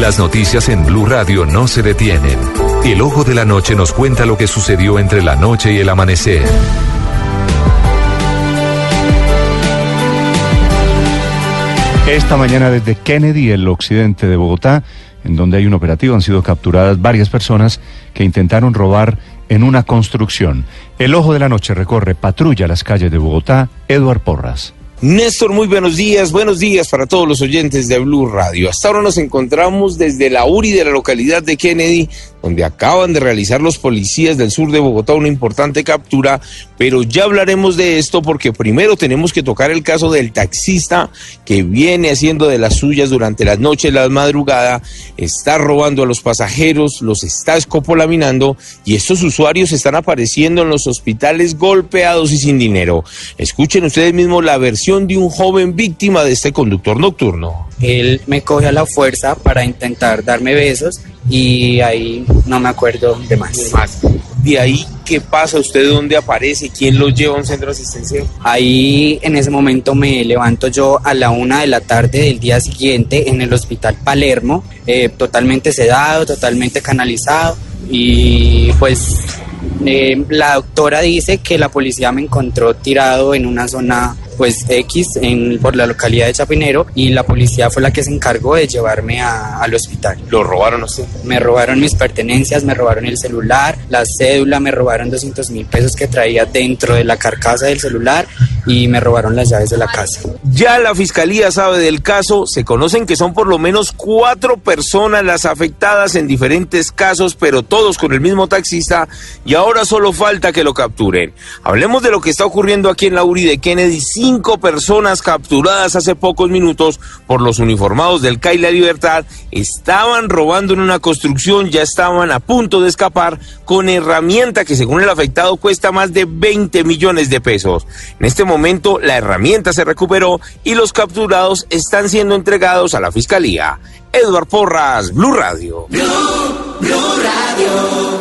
Las noticias en Blue Radio no se detienen. El ojo de la noche nos cuenta lo que sucedió entre la noche y el amanecer. Esta mañana desde Kennedy, el occidente de Bogotá, en donde hay un operativo, han sido capturadas varias personas que intentaron robar en una construcción. El ojo de la noche recorre patrulla las calles de Bogotá, Eduard Porras. Néstor, muy buenos días, buenos días para todos los oyentes de Blue Radio. Hasta ahora nos encontramos desde la URI de la localidad de Kennedy, donde acaban de realizar los policías del sur de Bogotá una importante captura, pero ya hablaremos de esto porque primero tenemos que tocar el caso del taxista que viene haciendo de las suyas durante las noches, la madrugada, está robando a los pasajeros, los está escopolaminando y estos usuarios están apareciendo en los hospitales golpeados y sin dinero. Escuchen ustedes mismos la versión de un joven víctima de este conductor nocturno. Él me coge a la fuerza para intentar darme besos y ahí no me acuerdo de más. De ahí, ¿qué pasa? ¿Usted dónde aparece? ¿Quién lo lleva a un centro asistencial? Ahí en ese momento me levanto yo a la una de la tarde del día siguiente en el hospital Palermo, eh, totalmente sedado, totalmente canalizado y pues eh, la doctora dice que la policía me encontró tirado en una zona pues X en, por la localidad de Chapinero y la policía fue la que se encargó de llevarme al hospital. ¿Lo robaron a usted? Me robaron mis pertenencias, me robaron el celular, la cédula, me robaron 200 mil pesos que traía dentro de la carcasa del celular y me robaron las llaves de la casa. Ya la fiscalía sabe del caso, se conocen que son por lo menos cuatro personas las afectadas en diferentes casos, pero todos con el mismo taxista y ahora solo falta que lo capturen. Hablemos de lo que está ocurriendo aquí en la URI de Kennedy cinco personas capturadas hace pocos minutos por los uniformados del CAI La Libertad estaban robando en una construcción, ya estaban a punto de escapar con herramienta que según el afectado cuesta más de 20 millones de pesos. En este momento la herramienta se recuperó y los capturados están siendo entregados a la Fiscalía. Edward Porras, Blue Radio. Blue Radio.